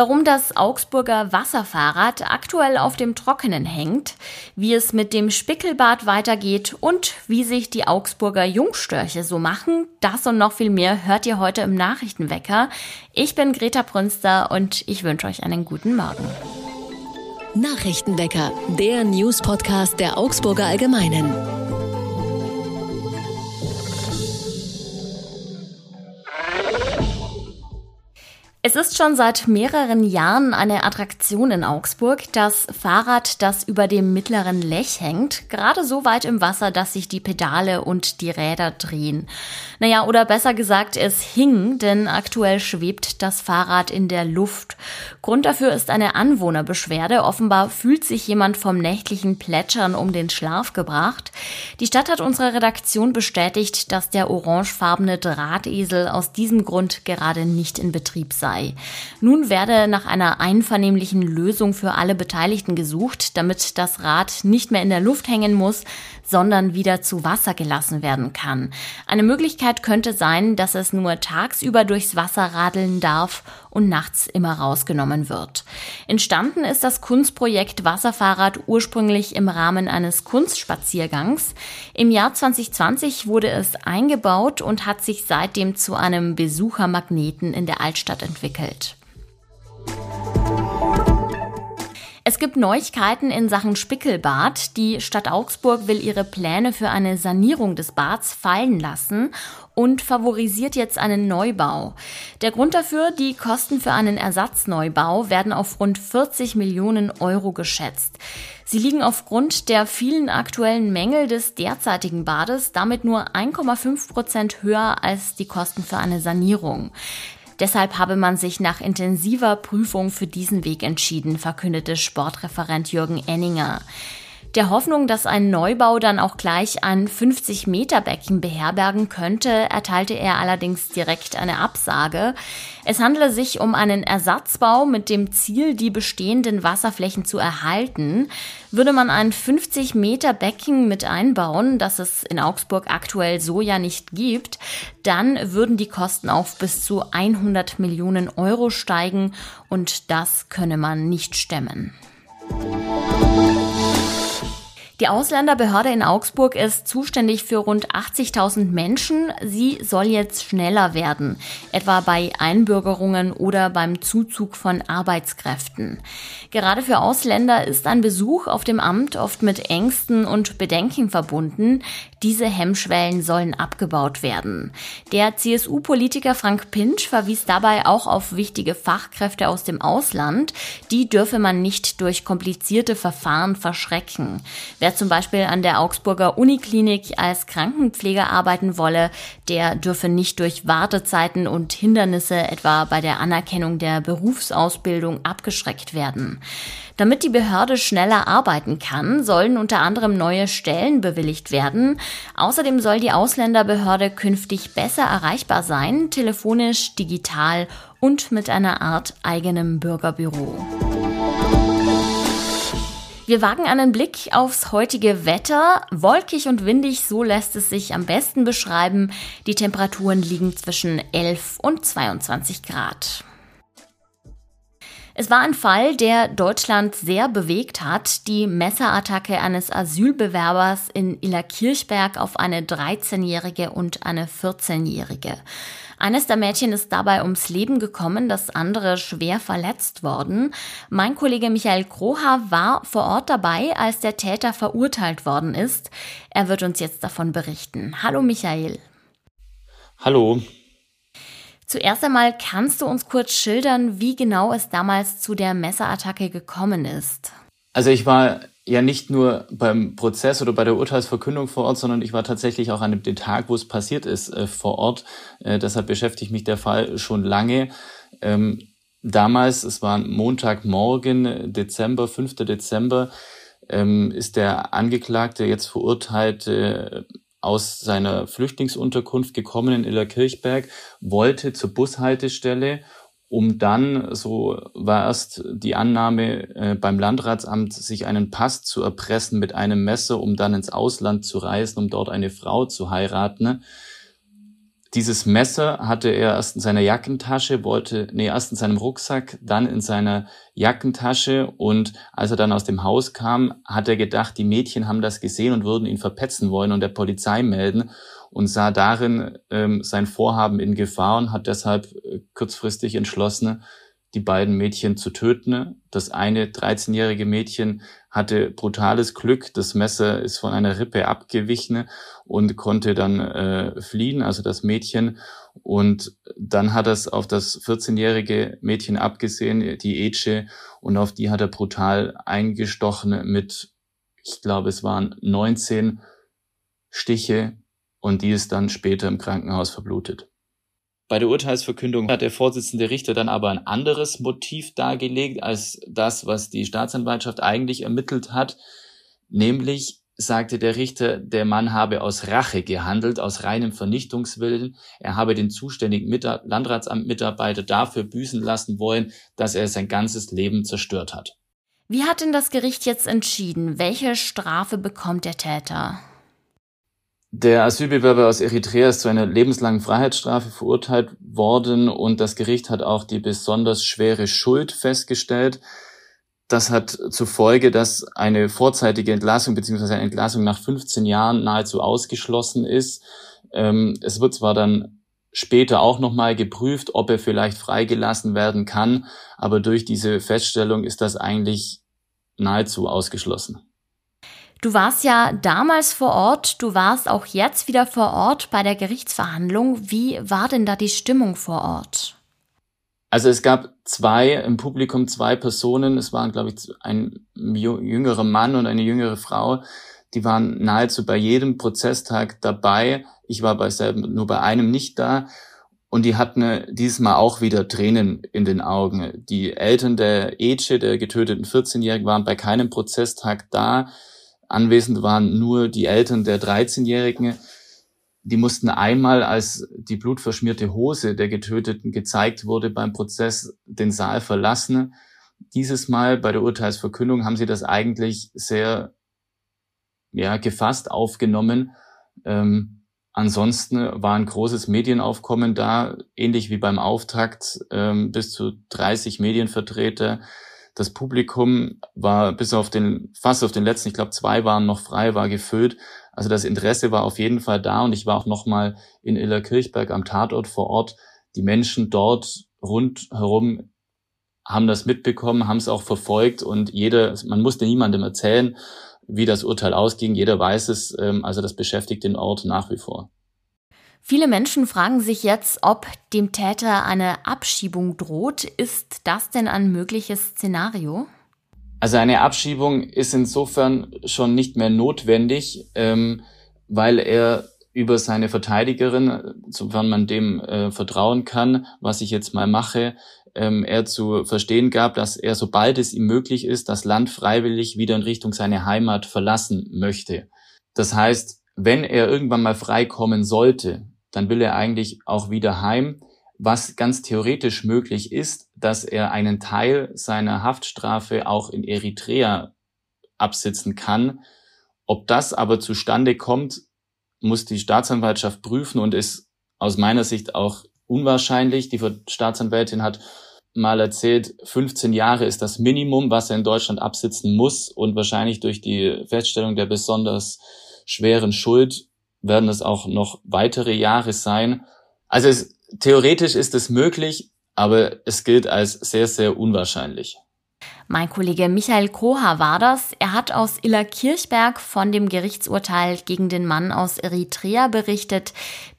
Warum das Augsburger Wasserfahrrad aktuell auf dem Trockenen hängt, wie es mit dem Spickelbad weitergeht und wie sich die Augsburger Jungstörche so machen, das und noch viel mehr hört ihr heute im Nachrichtenwecker. Ich bin Greta Brünster und ich wünsche euch einen guten Morgen. Nachrichtenwecker, der News-Podcast der Augsburger Allgemeinen. Es ist schon seit mehreren Jahren eine Attraktion in Augsburg, das Fahrrad, das über dem mittleren Lech hängt, gerade so weit im Wasser, dass sich die Pedale und die Räder drehen. Naja, oder besser gesagt, es hing, denn aktuell schwebt das Fahrrad in der Luft. Grund dafür ist eine Anwohnerbeschwerde. Offenbar fühlt sich jemand vom nächtlichen Plätschern um den Schlaf gebracht. Die Stadt hat unserer Redaktion bestätigt, dass der orangefarbene Drahtesel aus diesem Grund gerade nicht in Betrieb sei sei. Nun werde nach einer einvernehmlichen Lösung für alle Beteiligten gesucht, damit das Rad nicht mehr in der Luft hängen muss, sondern wieder zu Wasser gelassen werden kann. Eine Möglichkeit könnte sein, dass es nur tagsüber durchs Wasser radeln darf und nachts immer rausgenommen wird. Entstanden ist das Kunstprojekt Wasserfahrrad ursprünglich im Rahmen eines Kunstspaziergangs. Im Jahr 2020 wurde es eingebaut und hat sich seitdem zu einem Besuchermagneten in der Altstadt entwickelt. Es gibt Neuigkeiten in Sachen Spickelbad. Die Stadt Augsburg will ihre Pläne für eine Sanierung des Bads fallen lassen und favorisiert jetzt einen Neubau. Der Grund dafür, die Kosten für einen Ersatzneubau werden auf rund 40 Millionen Euro geschätzt. Sie liegen aufgrund der vielen aktuellen Mängel des derzeitigen Bades damit nur 1,5 Prozent höher als die Kosten für eine Sanierung. Deshalb habe man sich nach intensiver Prüfung für diesen Weg entschieden, verkündete Sportreferent Jürgen Enninger. Der Hoffnung, dass ein Neubau dann auch gleich ein 50-Meter-Becken beherbergen könnte, erteilte er allerdings direkt eine Absage. Es handele sich um einen Ersatzbau mit dem Ziel, die bestehenden Wasserflächen zu erhalten. Würde man ein 50-Meter-Becken mit einbauen, das es in Augsburg aktuell so ja nicht gibt, dann würden die Kosten auf bis zu 100 Millionen Euro steigen und das könne man nicht stemmen. Die Ausländerbehörde in Augsburg ist zuständig für rund 80.000 Menschen. Sie soll jetzt schneller werden, etwa bei Einbürgerungen oder beim Zuzug von Arbeitskräften. Gerade für Ausländer ist ein Besuch auf dem Amt oft mit Ängsten und Bedenken verbunden. Diese Hemmschwellen sollen abgebaut werden. Der CSU-Politiker Frank Pinch verwies dabei auch auf wichtige Fachkräfte aus dem Ausland. Die dürfe man nicht durch komplizierte Verfahren verschrecken. Wer Wer zum Beispiel an der Augsburger Uniklinik als Krankenpfleger arbeiten wolle, der dürfe nicht durch Wartezeiten und Hindernisse etwa bei der Anerkennung der Berufsausbildung abgeschreckt werden. Damit die Behörde schneller arbeiten kann, sollen unter anderem neue Stellen bewilligt werden. Außerdem soll die Ausländerbehörde künftig besser erreichbar sein, telefonisch, digital und mit einer Art eigenem Bürgerbüro. Wir wagen einen Blick aufs heutige Wetter. Wolkig und windig, so lässt es sich am besten beschreiben. Die Temperaturen liegen zwischen 11 und 22 Grad. Es war ein Fall, der Deutschland sehr bewegt hat. Die Messerattacke eines Asylbewerbers in Illerkirchberg auf eine 13-Jährige und eine 14-Jährige. Eines der Mädchen ist dabei ums Leben gekommen, das andere schwer verletzt worden. Mein Kollege Michael Kroha war vor Ort dabei, als der Täter verurteilt worden ist. Er wird uns jetzt davon berichten. Hallo Michael. Hallo. Zuerst einmal kannst du uns kurz schildern, wie genau es damals zu der Messerattacke gekommen ist. Also ich war ja nicht nur beim Prozess oder bei der Urteilsverkündung vor Ort, sondern ich war tatsächlich auch an dem Tag, wo es passiert ist, äh, vor Ort. Äh, deshalb beschäftigt mich der Fall schon lange. Ähm, damals, es war Montagmorgen, Dezember, 5. Dezember, ähm, ist der Angeklagte jetzt verurteilt äh, aus seiner Flüchtlingsunterkunft gekommen in Illerkirchberg, wollte zur Bushaltestelle um dann, so war erst die Annahme äh, beim Landratsamt, sich einen Pass zu erpressen mit einem Messer, um dann ins Ausland zu reisen, um dort eine Frau zu heiraten. Dieses Messer hatte er erst in seiner Jackentasche, wollte, nee, erst in seinem Rucksack, dann in seiner Jackentasche und als er dann aus dem Haus kam, hat er gedacht, die Mädchen haben das gesehen und würden ihn verpetzen wollen und der Polizei melden und sah darin ähm, sein Vorhaben in Gefahr und hat deshalb äh, kurzfristig entschlossen, die beiden Mädchen zu töten. Das eine 13-jährige Mädchen hatte brutales Glück. Das Messer ist von einer Rippe abgewichen und konnte dann äh, fliehen, also das Mädchen. Und dann hat er es auf das 14-jährige Mädchen abgesehen, die Ece, und auf die hat er brutal eingestochen mit, ich glaube, es waren 19 Stiche und die ist dann später im Krankenhaus verblutet. Bei der Urteilsverkündung hat der Vorsitzende Richter dann aber ein anderes Motiv dargelegt als das, was die Staatsanwaltschaft eigentlich ermittelt hat. Nämlich sagte der Richter, der Mann habe aus Rache gehandelt, aus reinem Vernichtungswillen. Er habe den zuständigen Landratsamtmitarbeiter dafür büßen lassen wollen, dass er sein ganzes Leben zerstört hat. Wie hat denn das Gericht jetzt entschieden? Welche Strafe bekommt der Täter? Der Asylbewerber aus Eritrea ist zu einer lebenslangen Freiheitsstrafe verurteilt worden und das Gericht hat auch die besonders schwere Schuld festgestellt. Das hat zur Folge, dass eine vorzeitige Entlassung bzw. eine Entlassung nach 15 Jahren nahezu ausgeschlossen ist. Ähm, es wird zwar dann später auch nochmal geprüft, ob er vielleicht freigelassen werden kann, aber durch diese Feststellung ist das eigentlich nahezu ausgeschlossen. Du warst ja damals vor Ort, du warst auch jetzt wieder vor Ort bei der Gerichtsverhandlung. Wie war denn da die Stimmung vor Ort? Also es gab zwei im Publikum, zwei Personen. Es waren, glaube ich, ein jüngerer Mann und eine jüngere Frau. Die waren nahezu bei jedem Prozesstag dabei. Ich war bei selben, nur bei einem nicht da. Und die hatten dieses Mal auch wieder Tränen in den Augen. Die Eltern der Ece, der getöteten 14-Jährigen, waren bei keinem Prozesstag da. Anwesend waren nur die Eltern der 13-Jährigen. Die mussten einmal, als die blutverschmierte Hose der Getöteten gezeigt wurde beim Prozess, den Saal verlassen. Dieses Mal bei der Urteilsverkündung haben sie das eigentlich sehr ja, gefasst aufgenommen. Ähm, ansonsten war ein großes Medienaufkommen da, ähnlich wie beim Auftakt, ähm, bis zu 30 Medienvertreter das Publikum war bis auf den, fast auf den letzten, ich glaube zwei waren noch frei, war gefüllt. Also das Interesse war auf jeden Fall da und ich war auch nochmal in Illerkirchberg am Tatort vor Ort. Die Menschen dort rundherum haben das mitbekommen, haben es auch verfolgt und jeder, man musste niemandem erzählen, wie das Urteil ausging. Jeder weiß es, ähm, also das beschäftigt den Ort nach wie vor. Viele Menschen fragen sich jetzt, ob dem Täter eine Abschiebung droht. Ist das denn ein mögliches Szenario? Also eine Abschiebung ist insofern schon nicht mehr notwendig, ähm, weil er über seine Verteidigerin, sofern man dem äh, vertrauen kann, was ich jetzt mal mache, ähm, er zu verstehen gab, dass er, sobald es ihm möglich ist, das Land freiwillig wieder in Richtung seine Heimat verlassen möchte. Das heißt, wenn er irgendwann mal freikommen sollte, dann will er eigentlich auch wieder heim, was ganz theoretisch möglich ist, dass er einen Teil seiner Haftstrafe auch in Eritrea absitzen kann. Ob das aber zustande kommt, muss die Staatsanwaltschaft prüfen und ist aus meiner Sicht auch unwahrscheinlich. Die Staatsanwältin hat mal erzählt, 15 Jahre ist das Minimum, was er in Deutschland absitzen muss und wahrscheinlich durch die Feststellung der besonders schweren Schuld werden es auch noch weitere Jahre sein. Also es, theoretisch ist es möglich, aber es gilt als sehr, sehr unwahrscheinlich. Mein Kollege Michael Koha war das. Er hat aus Illerkirchberg von dem Gerichtsurteil gegen den Mann aus Eritrea berichtet,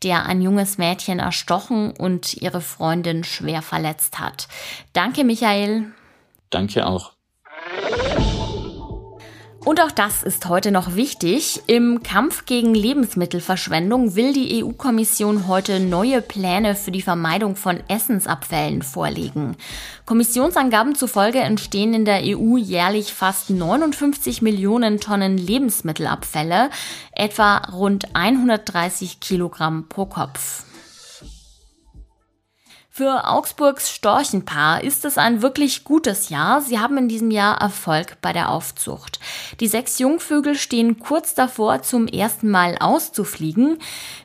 der ein junges Mädchen erstochen und ihre Freundin schwer verletzt hat. Danke, Michael. Danke auch. Und auch das ist heute noch wichtig. Im Kampf gegen Lebensmittelverschwendung will die EU-Kommission heute neue Pläne für die Vermeidung von Essensabfällen vorlegen. Kommissionsangaben zufolge entstehen in der EU jährlich fast 59 Millionen Tonnen Lebensmittelabfälle, etwa rund 130 Kilogramm pro Kopf. Für Augsburgs Storchenpaar ist es ein wirklich gutes Jahr. Sie haben in diesem Jahr Erfolg bei der Aufzucht. Die sechs Jungvögel stehen kurz davor, zum ersten Mal auszufliegen.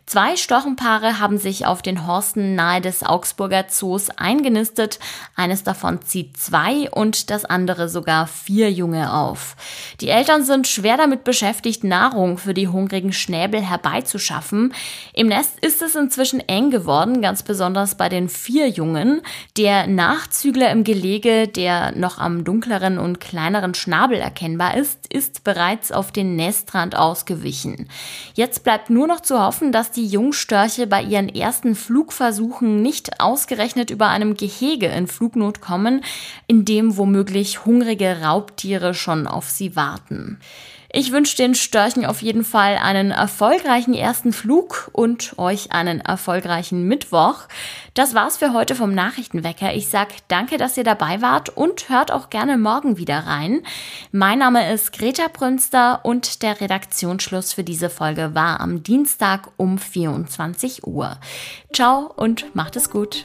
Zwei Stochenpaare haben sich auf den Horsten nahe des Augsburger Zoos eingenistet. Eines davon zieht zwei und das andere sogar vier Junge auf. Die Eltern sind schwer damit beschäftigt, Nahrung für die hungrigen Schnäbel herbeizuschaffen. Im Nest ist es inzwischen eng geworden, ganz besonders bei den vier Jungen. Der Nachzügler im Gelege, der noch am dunkleren und kleineren Schnabel erkennbar ist, ist bereits auf den Nestrand ausgewichen. Jetzt bleibt nur noch zu hoffen, dass die Jungstörche bei ihren ersten Flugversuchen nicht ausgerechnet über einem Gehege in Flugnot kommen, in dem womöglich hungrige Raubtiere schon auf sie warten. Ich wünsche den Störchen auf jeden Fall einen erfolgreichen ersten Flug und euch einen erfolgreichen Mittwoch. Das war's für heute vom Nachrichtenwecker. Ich sag danke, dass ihr dabei wart und hört auch gerne morgen wieder rein. Mein Name ist Greta Brünster und der Redaktionsschluss für diese Folge war am Dienstag um 24 Uhr. Ciao und macht es gut.